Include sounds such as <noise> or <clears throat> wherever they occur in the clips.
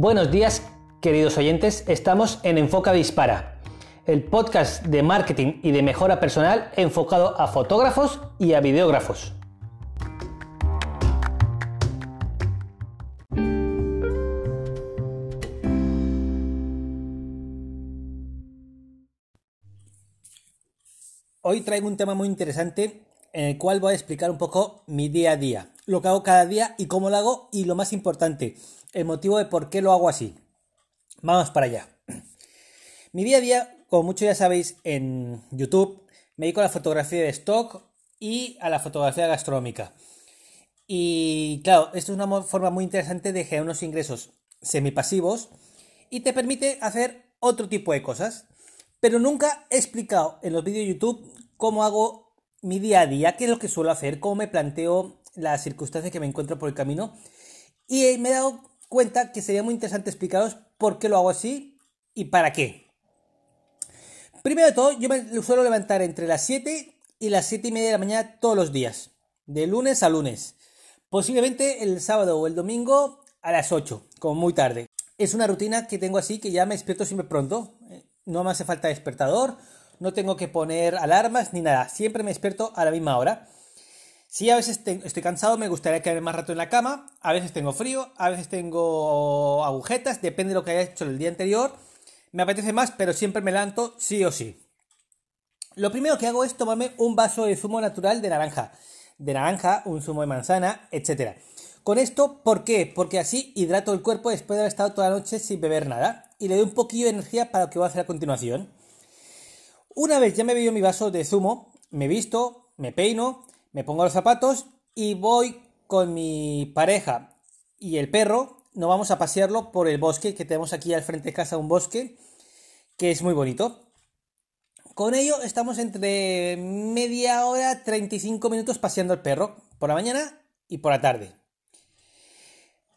Buenos días, queridos oyentes. Estamos en Enfoca Dispara, el podcast de marketing y de mejora personal enfocado a fotógrafos y a videógrafos. Hoy traigo un tema muy interesante en el cual voy a explicar un poco mi día a día, lo que hago cada día y cómo lo hago y lo más importante, el motivo de por qué lo hago así. Vamos para allá. <clears throat> Mi día a día, como muchos ya sabéis, en YouTube me dedico a la fotografía de stock y a la fotografía gastronómica. Y claro, esto es una forma muy interesante de generar unos ingresos semipasivos y te permite hacer otro tipo de cosas. Pero nunca he explicado en los vídeos de YouTube cómo hago mi día a día, qué es lo que suelo hacer, cómo me planteo las circunstancias que me encuentro por el camino. Y me he dado cuenta que sería muy interesante explicaros por qué lo hago así y para qué. Primero de todo, yo me suelo levantar entre las 7 y las 7 y media de la mañana todos los días, de lunes a lunes. Posiblemente el sábado o el domingo a las 8, como muy tarde. Es una rutina que tengo así que ya me despierto siempre pronto. No me hace falta despertador, no tengo que poner alarmas ni nada. Siempre me despierto a la misma hora. Si a veces estoy cansado, me gustaría quedarme más rato en la cama. A veces tengo frío, a veces tengo agujetas, depende de lo que haya hecho el día anterior. Me apetece más, pero siempre me levanto sí o sí. Lo primero que hago es tomarme un vaso de zumo natural de naranja. De naranja, un zumo de manzana, etc. Con esto, ¿por qué? Porque así hidrato el cuerpo después de haber estado toda la noche sin beber nada y le doy un poquillo de energía para lo que voy a hacer a continuación. Una vez ya me bebido mi vaso de zumo, me visto, me peino, me pongo los zapatos y voy con mi pareja y el perro, nos vamos a pasearlo por el bosque, que tenemos aquí al frente de casa un bosque que es muy bonito. Con ello estamos entre media hora, 35 minutos paseando el perro, por la mañana y por la tarde.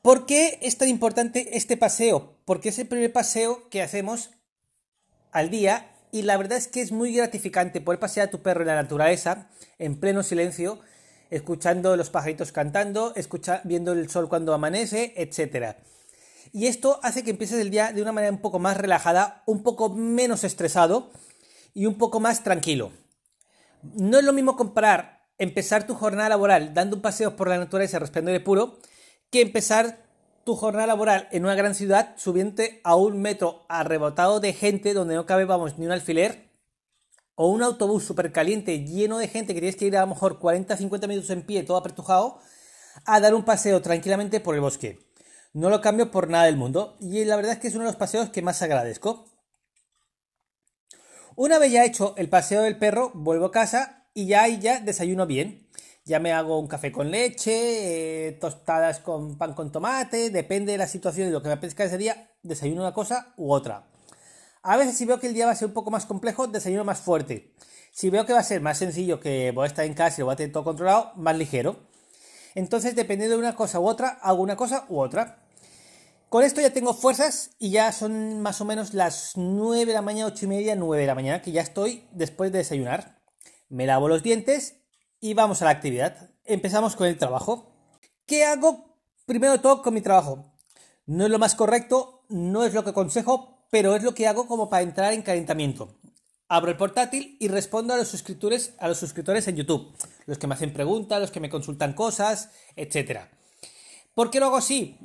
¿Por qué es tan importante este paseo? Porque es el primer paseo que hacemos al día y la verdad es que es muy gratificante poder pasear a tu perro en la naturaleza, en pleno silencio, escuchando los pajaritos cantando, viendo el sol cuando amanece, etc. Y esto hace que empieces el día de una manera un poco más relajada, un poco menos estresado y un poco más tranquilo. No es lo mismo comparar empezar tu jornada laboral dando un paseo por la naturaleza resplandor puro que empezar tu jornada laboral en una gran ciudad subiente a un metro arrebotado de gente donde no cabe, ni un alfiler, o un autobús súper caliente lleno de gente que tienes que ir a lo mejor 40-50 minutos en pie, todo apretujado, a dar un paseo tranquilamente por el bosque. No lo cambio por nada del mundo y la verdad es que es uno de los paseos que más agradezco. Una vez ya hecho el paseo del perro, vuelvo a casa y ya ahí ya desayuno bien. Ya me hago un café con leche, eh, tostadas con pan con tomate, depende de la situación y lo que me apetezca ese día, desayuno una cosa u otra. A veces si veo que el día va a ser un poco más complejo, desayuno más fuerte. Si veo que va a ser más sencillo, que voy a estar en casa y lo voy a tener todo controlado, más ligero. Entonces, dependiendo de una cosa u otra, hago una cosa u otra. Con esto ya tengo fuerzas y ya son más o menos las 9 de la mañana, 8 y media, 9 de la mañana, que ya estoy después de desayunar. Me lavo los dientes y vamos a la actividad. Empezamos con el trabajo. ¿Qué hago primero de todo con mi trabajo? No es lo más correcto, no es lo que aconsejo, pero es lo que hago como para entrar en calentamiento. Abro el portátil y respondo a los suscriptores, a los suscriptores en YouTube, los que me hacen preguntas, los que me consultan cosas, etc. ¿Por qué lo hago así?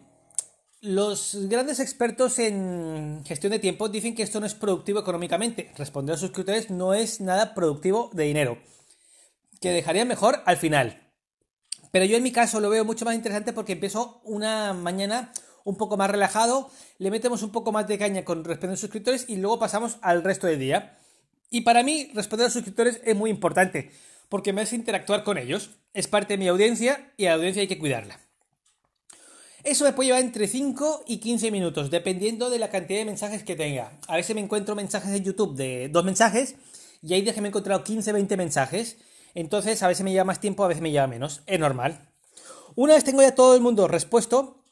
Los grandes expertos en gestión de tiempo dicen que esto no es productivo económicamente. Responder a suscriptores no es nada productivo de dinero que dejaría mejor al final. Pero yo en mi caso lo veo mucho más interesante porque empiezo una mañana un poco más relajado, le metemos un poco más de caña con respecto a los suscriptores y luego pasamos al resto del día. Y para mí responder a los suscriptores es muy importante porque me hace interactuar con ellos. Es parte de mi audiencia y a la audiencia hay que cuidarla. Eso me puede llevar entre 5 y 15 minutos, dependiendo de la cantidad de mensajes que tenga. A veces me encuentro mensajes en YouTube de dos mensajes y ahí me he encontrado 15, 20 mensajes entonces, a veces me lleva más tiempo, a veces me lleva menos. Es normal. Una vez tengo ya todo el mundo respuesto,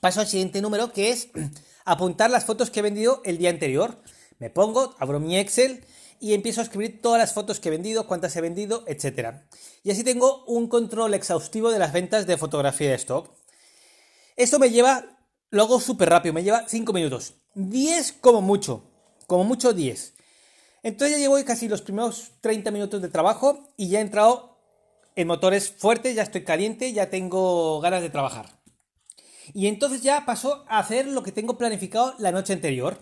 paso al siguiente número, que es <clears throat> apuntar las fotos que he vendido el día anterior. Me pongo, abro mi Excel y empiezo a escribir todas las fotos que he vendido, cuántas he vendido, etc. Y así tengo un control exhaustivo de las ventas de fotografía de stock. Esto me lleva lo hago súper rápido, me lleva 5 minutos. 10 como mucho, como mucho 10. Entonces ya llevo casi los primeros 30 minutos de trabajo y ya he entrado en motores fuertes, ya estoy caliente, ya tengo ganas de trabajar. Y entonces ya paso a hacer lo que tengo planificado la noche anterior.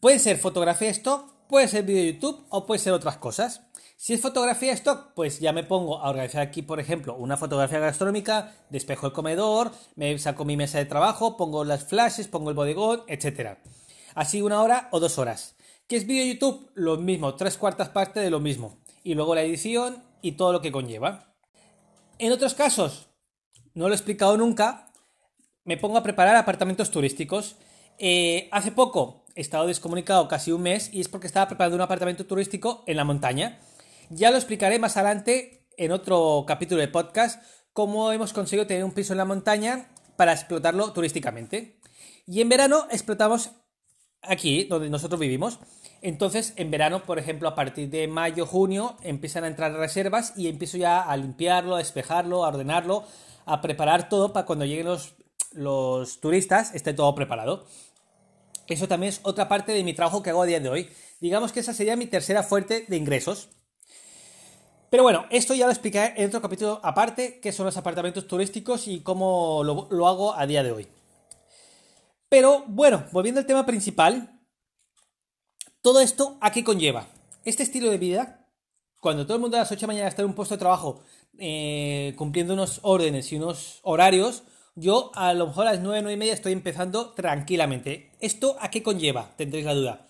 Puede ser fotografía stock, puede ser vídeo de YouTube o puede ser otras cosas. Si es fotografía stock, pues ya me pongo a organizar aquí, por ejemplo, una fotografía gastronómica, despejo el comedor, me saco mi mesa de trabajo, pongo las flashes, pongo el bodegón, etc. Así una hora o dos horas. ¿Qué es vídeo YouTube? Lo mismo, tres cuartas partes de lo mismo. Y luego la edición y todo lo que conlleva. En otros casos, no lo he explicado nunca, me pongo a preparar apartamentos turísticos. Eh, hace poco he estado descomunicado casi un mes y es porque estaba preparando un apartamento turístico en la montaña. Ya lo explicaré más adelante en otro capítulo de podcast cómo hemos conseguido tener un piso en la montaña para explotarlo turísticamente. Y en verano explotamos aquí, donde nosotros vivimos. Entonces, en verano, por ejemplo, a partir de mayo, junio, empiezan a entrar reservas y empiezo ya a limpiarlo, a despejarlo, a ordenarlo, a preparar todo para cuando lleguen los, los turistas esté todo preparado. Eso también es otra parte de mi trabajo que hago a día de hoy. Digamos que esa sería mi tercera fuente de ingresos. Pero bueno, esto ya lo explicaré en otro capítulo aparte, que son los apartamentos turísticos y cómo lo, lo hago a día de hoy. Pero bueno, volviendo al tema principal, todo esto a qué conlleva. Este estilo de vida, cuando todo el mundo a las 8 de la mañana está en un puesto de trabajo eh, cumpliendo unos órdenes y unos horarios, yo a lo mejor a las 9, 9 y media estoy empezando tranquilamente. ¿Esto a qué conlleva? Tendréis la duda.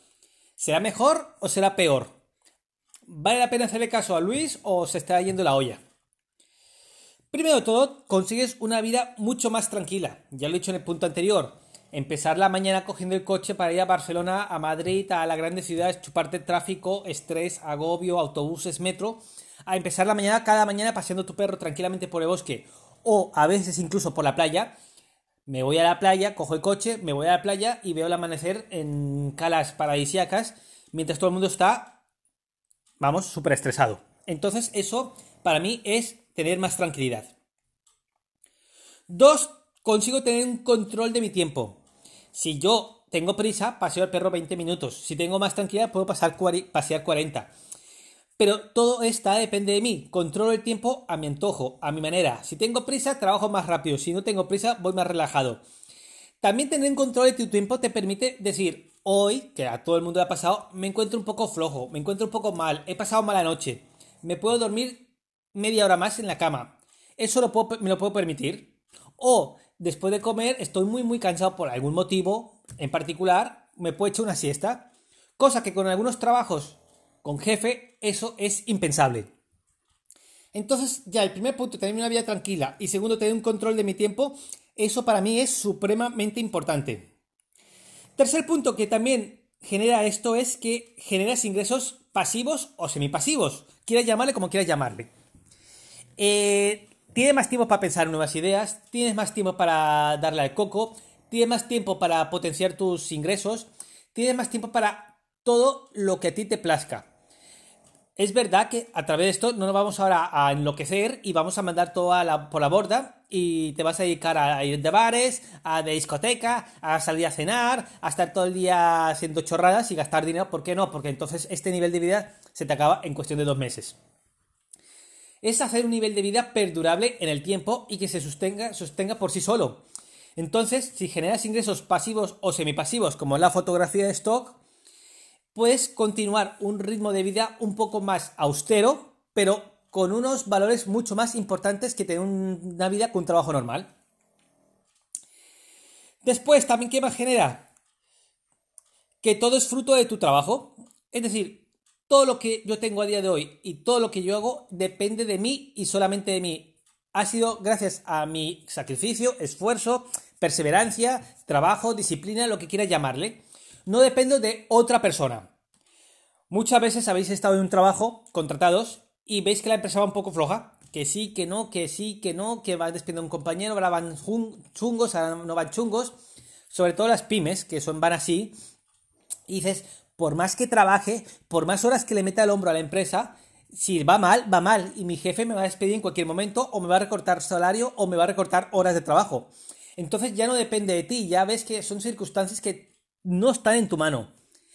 ¿Será mejor o será peor? ¿Vale la pena hacerle caso a Luis o se está yendo la olla? Primero de todo, consigues una vida mucho más tranquila. Ya lo he dicho en el punto anterior empezar la mañana cogiendo el coche para ir a Barcelona, a Madrid, a las grandes ciudades, chuparte tráfico, estrés, agobio, autobuses, metro, a empezar la mañana cada mañana paseando tu perro tranquilamente por el bosque o a veces incluso por la playa. Me voy a la playa, cojo el coche, me voy a la playa y veo el amanecer en calas paradisíacas mientras todo el mundo está, vamos, súper estresado. Entonces eso para mí es tener más tranquilidad. Dos, consigo tener un control de mi tiempo. Si yo tengo prisa, paseo al perro 20 minutos. Si tengo más tranquilidad, puedo pasar pasear 40. Pero todo está depende de mí. Controlo el tiempo a mi antojo, a mi manera. Si tengo prisa, trabajo más rápido. Si no tengo prisa, voy más relajado. También tener un control de tu tiempo te permite decir, hoy, que a todo el mundo le ha pasado, me encuentro un poco flojo, me encuentro un poco mal, he pasado mala noche. Me puedo dormir media hora más en la cama. Eso lo me lo puedo permitir. O después de comer estoy muy muy cansado por algún motivo en particular, me puedo echar una siesta, cosa que con algunos trabajos con jefe eso es impensable. Entonces ya el primer punto, tener una vida tranquila y segundo, tener un control de mi tiempo, eso para mí es supremamente importante. Tercer punto que también genera esto es que generas ingresos pasivos o semipasivos, quieras llamarle como quieras llamarle. Eh, tienes más tiempo para pensar nuevas ideas, tienes más tiempo para darle al coco, tienes más tiempo para potenciar tus ingresos, tienes más tiempo para todo lo que a ti te plazca. Es verdad que a través de esto no nos vamos ahora a enloquecer y vamos a mandar todo por la borda y te vas a dedicar a ir de bares, a de discoteca, a salir a cenar, a estar todo el día haciendo chorradas y gastar dinero. ¿Por qué no? Porque entonces este nivel de vida se te acaba en cuestión de dos meses es hacer un nivel de vida perdurable en el tiempo y que se sostenga, por sí solo. Entonces, si generas ingresos pasivos o semipasivos, como la fotografía de stock, puedes continuar un ritmo de vida un poco más austero, pero con unos valores mucho más importantes que tener una vida con un trabajo normal. Después, también, ¿qué más genera? Que todo es fruto de tu trabajo. Es decir, todo lo que yo tengo a día de hoy y todo lo que yo hago depende de mí y solamente de mí. Ha sido gracias a mi sacrificio, esfuerzo, perseverancia, trabajo, disciplina, lo que quieras llamarle. No dependo de otra persona. Muchas veces habéis estado en un trabajo contratados y veis que la empresa va un poco floja. Que sí, que no, que sí, que no, que va despidiendo a un compañero, ahora van chungos, ahora no van chungos. Sobre todo las pymes, que son, van así. Y dices, por más que trabaje, por más horas que le meta el hombro a la empresa, si va mal, va mal y mi jefe me va a despedir en cualquier momento o me va a recortar salario o me va a recortar horas de trabajo. Entonces ya no depende de ti, ya ves que son circunstancias que no están en tu mano.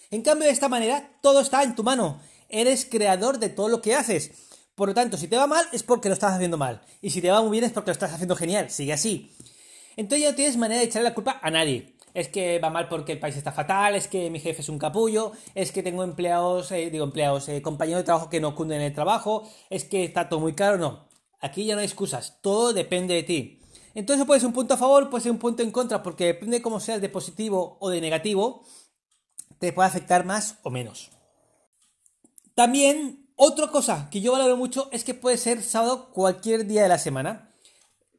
En cambio, de esta manera, todo está en tu mano. Eres creador de todo lo que haces. Por lo tanto, si te va mal es porque lo estás haciendo mal. Y si te va muy bien es porque lo estás haciendo genial. Sigue así. Entonces ya no tienes manera de echarle la culpa a nadie. Es que va mal porque el país está fatal, es que mi jefe es un capullo, es que tengo empleados, eh, digo empleados, eh, compañeros de trabajo que no cunden el trabajo, es que está todo muy caro, no. Aquí ya no hay excusas, todo depende de ti. Entonces puede ser un punto a favor, puede ser un punto en contra, porque depende de cómo seas de positivo o de negativo, te puede afectar más o menos. También, otra cosa que yo valoro mucho es que puede ser sábado cualquier día de la semana.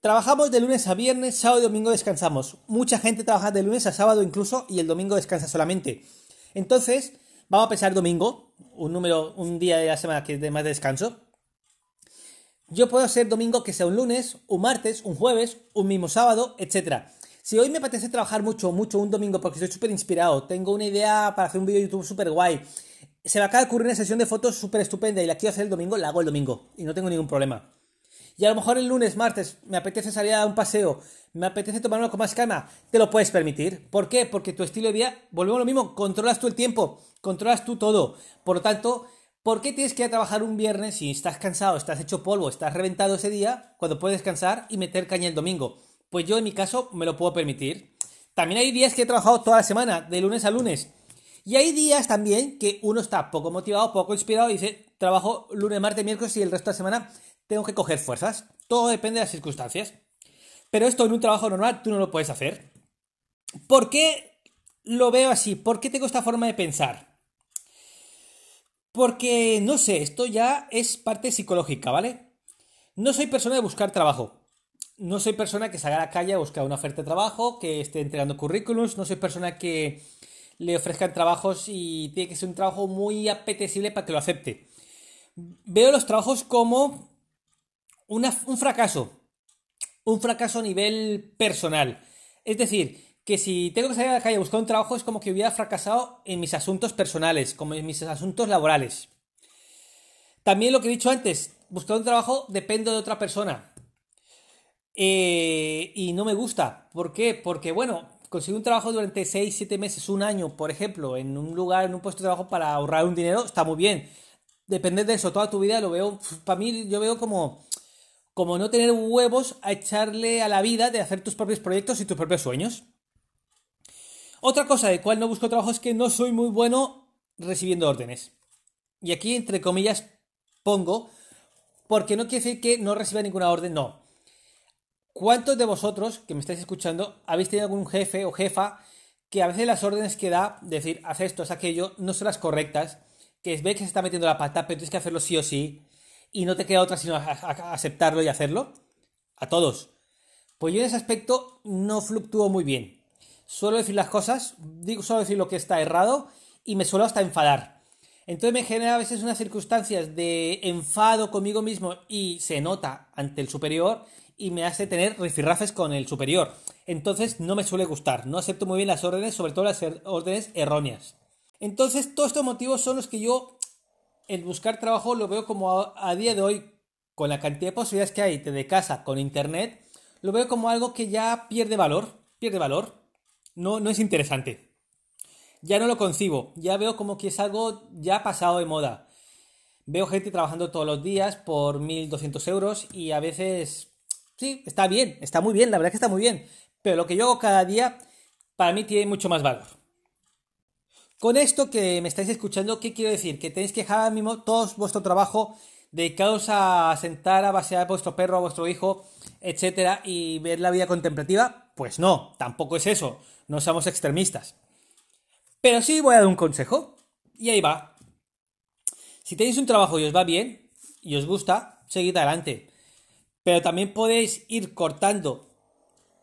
Trabajamos de lunes a viernes, sábado y domingo descansamos. Mucha gente trabaja de lunes a sábado incluso y el domingo descansa solamente. Entonces, vamos a pensar domingo, un número, un día de la semana que es de más descanso. Yo puedo hacer domingo que sea un lunes, un martes, un jueves, un mismo sábado, etc. Si hoy me apetece trabajar mucho, mucho un domingo porque estoy súper inspirado, tengo una idea para hacer un vídeo de YouTube súper guay, se me acaba de ocurrir una sesión de fotos súper estupenda y la quiero hacer el domingo, la hago el domingo y no tengo ningún problema. Y a lo mejor el lunes, martes, me apetece salir a un paseo, me apetece tomarlo con más calma, te lo puedes permitir. ¿Por qué? Porque tu estilo de vida, volvemos a lo mismo, controlas tú el tiempo, controlas tú todo. Por lo tanto, ¿por qué tienes que ir a trabajar un viernes si estás cansado, estás hecho polvo, estás reventado ese día, cuando puedes descansar y meter caña el domingo? Pues yo en mi caso me lo puedo permitir. También hay días que he trabajado toda la semana, de lunes a lunes. Y hay días también que uno está poco motivado, poco inspirado y dice, trabajo lunes, martes, miércoles y el resto de la semana tengo que coger fuerzas. Todo depende de las circunstancias. Pero esto en un trabajo normal tú no lo puedes hacer. ¿Por qué lo veo así? ¿Por qué tengo esta forma de pensar? Porque, no sé, esto ya es parte psicológica, ¿vale? No soy persona de buscar trabajo. No soy persona que salga a la calle a buscar una oferta de trabajo, que esté entregando currículums. No soy persona que le ofrezcan trabajos y tiene que ser un trabajo muy apetecible para que lo acepte. Veo los trabajos como un fracaso. Un fracaso a nivel personal. Es decir, que si tengo que salir a la calle a buscar un trabajo es como que hubiera fracasado en mis asuntos personales, como en mis asuntos laborales. También lo que he dicho antes, buscar un trabajo depende de otra persona. Eh, y no me gusta. ¿Por qué? Porque, bueno, conseguir un trabajo durante 6, 7 meses, un año, por ejemplo, en un lugar, en un puesto de trabajo para ahorrar un dinero, está muy bien. Depender de eso toda tu vida lo veo, para mí yo veo como como no tener huevos a echarle a la vida de hacer tus propios proyectos y tus propios sueños. Otra cosa de cual no busco trabajo es que no soy muy bueno recibiendo órdenes. Y aquí, entre comillas, pongo, porque no quiere decir que no reciba ninguna orden, no. ¿Cuántos de vosotros que me estáis escuchando habéis tenido algún jefe o jefa que a veces las órdenes que da, decir, haz esto, haz aquello, no son las correctas, que ve que se está metiendo la pata, pero tienes que hacerlo sí o sí, y no te queda otra sino aceptarlo y hacerlo? A todos. Pues yo en ese aspecto no fluctúo muy bien. Suelo decir las cosas, digo, suelo decir lo que está errado y me suelo hasta enfadar. Entonces me genera a veces unas circunstancias de enfado conmigo mismo y se nota ante el superior y me hace tener rifirrafes con el superior. Entonces no me suele gustar, no acepto muy bien las órdenes, sobre todo las er-, órdenes erróneas. Entonces todos estos motivos son los que yo el buscar trabajo lo veo como a, día de hoy, con la cantidad de posibilidades que hay de casa con internet, lo veo como algo que ya pierde valor, pierde valor, no, no es interesante. Ya no lo concibo, ya veo como que es algo ya pasado de moda. Veo gente trabajando todos los días por 1.200 euros y a veces, sí, está bien, está muy bien, la verdad que está muy bien, pero lo que yo hago cada día para mí tiene mucho más valor. Con esto que me estáis escuchando, ¿qué quiero decir? Que tenéis que dejar ahora mismo todo vuestro trabajo dedicados a sentar a pasear a vuestro perro, a vuestro hijo, etcétera, y ver la vida contemplativa. Pues no, tampoco es eso. No somos extremistas. Pero sí voy a dar un consejo. Y ahí va. Si tenéis un trabajo y os va bien, y os gusta, seguid adelante. Pero también podéis ir cortando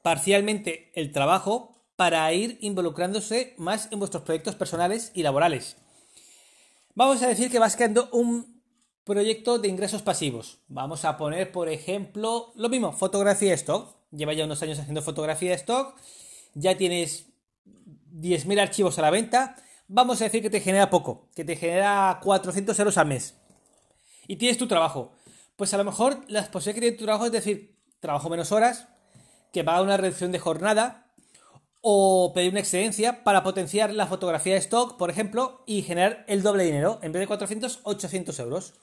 parcialmente el trabajo para ir involucrándose más en vuestros proyectos personales y laborales. Vamos a decir que vas creando un proyecto de ingresos pasivos. Vamos a poner, por ejemplo, lo mismo, fotografía stock. Lleva ya unos años haciendo fotografía stock. Ya tienes 10.000 archivos a la venta. Vamos a decir que te genera poco, que te genera 400 euros al mes. Y tienes tu trabajo. Pues a lo mejor las posibilidades que tiene tu trabajo es decir, trabajo menos horas, que pagar una reducción de jornada o pedir una excedencia para potenciar la fotografía de stock, por ejemplo, y generar el doble dinero, en vez de 400, 800 euros.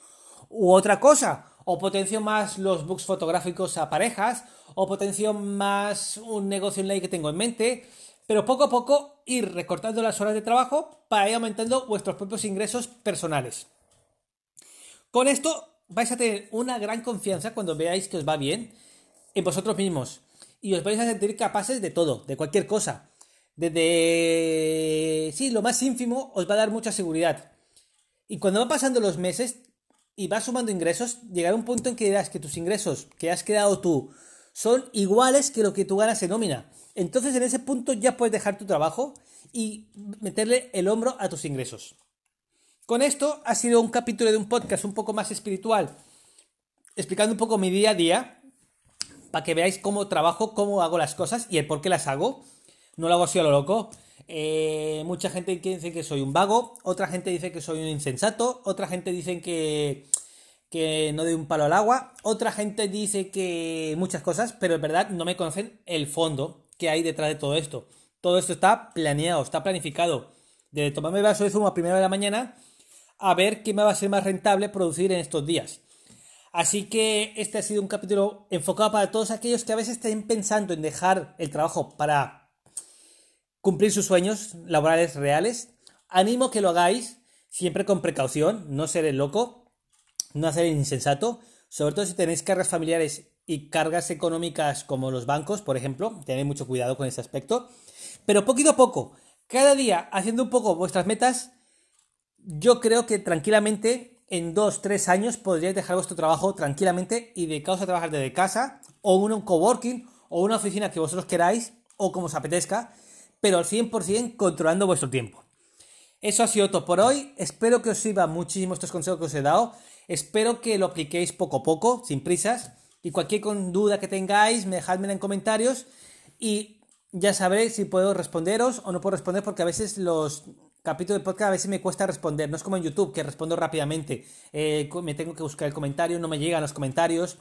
U otra cosa, o potencio más los books fotográficos a parejas, o potencio más un negocio online que tengo en mente, pero poco a poco ir recortando las horas de trabajo para ir aumentando vuestros propios ingresos personales. Con esto vais a tener una gran confianza cuando veáis que os va bien en vosotros mismos y os vais a sentir capaces de todo, de cualquier cosa. Desde, sí, lo más ínfimo os va a dar mucha seguridad. Y cuando van pasando los meses y vas sumando ingresos, llegará un punto en que dirás que tus ingresos que has creado tú son iguales que lo que tú ganas en nómina. Entonces en ese punto ya puedes dejar tu trabajo y meterle el hombro a tus ingresos. Con esto ha sido un capítulo de un podcast un poco más espiritual, explicando un poco mi día a día, para que veáis cómo trabajo, cómo hago las cosas y el por qué las hago. No lo hago así a lo loco. Eh, mucha gente dice que soy un vago, otra gente dice que soy un insensato, otra gente dice que, que no doy un palo al agua, otra gente dice que muchas cosas, pero en verdad no me conocen el fondo que hay detrás de todo esto. Todo esto está planeado, está planificado. Desde tomarme vaso de zumo a primera de la mañana a ver qué me va a ser más rentable producir en estos días. Así que este ha sido un capítulo enfocado para todos aquellos que a veces estén pensando en dejar el trabajo para cumplir sus sueños laborales reales. Animo que lo hagáis siempre con precaución, no ser el loco, no ser el insensato, sobre todo si tenéis cargas familiares y cargas económicas como los bancos, por ejemplo, tened mucho cuidado con ese aspecto. Pero poquito a poco, cada día haciendo un poco vuestras metas, yo creo que tranquilamente en dos, tres años podríais dejar vuestro trabajo tranquilamente y dedicaros a trabajar desde casa o un coworking o una oficina que vosotros queráis o como os apetezca, pero al 100% controlando vuestro tiempo. Eso ha sido todo por hoy. Espero que os sirvan muchísimo estos consejos que os he dado. Espero que lo apliquéis poco a poco, sin prisas. Y cualquier duda que tengáis, me dejadmela en comentarios. Y ya sabréis si puedo responderos o no puedo responder porque a veces los capítulo de podcast a veces me cuesta responder. No es como en YouTube, que respondo rápidamente. Eh, me tengo que buscar el comentario, no me llegan los comentarios.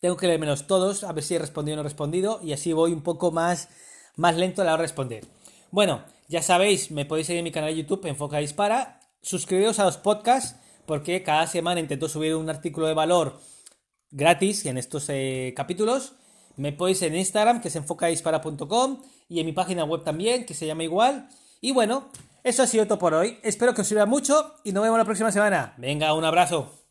Tengo que leérmelos todos, a ver si he respondido o no he respondido. Y así voy un poco más, más lento a la hora de responder. Bueno, ya sabéis, me podéis seguir en mi canal de YouTube, Enfoca Dispara. Suscribiros a los podcasts, porque cada semana intento subir un artículo de valor gratis en estos eh, capítulos. Me podéis en Instagram, que es enfocadispara.com, y en mi página web también, que se llama igual. Y bueno, eso ha sido todo por hoy. Espero que os sirva mucho y nos vemos la próxima semana. Venga, un abrazo.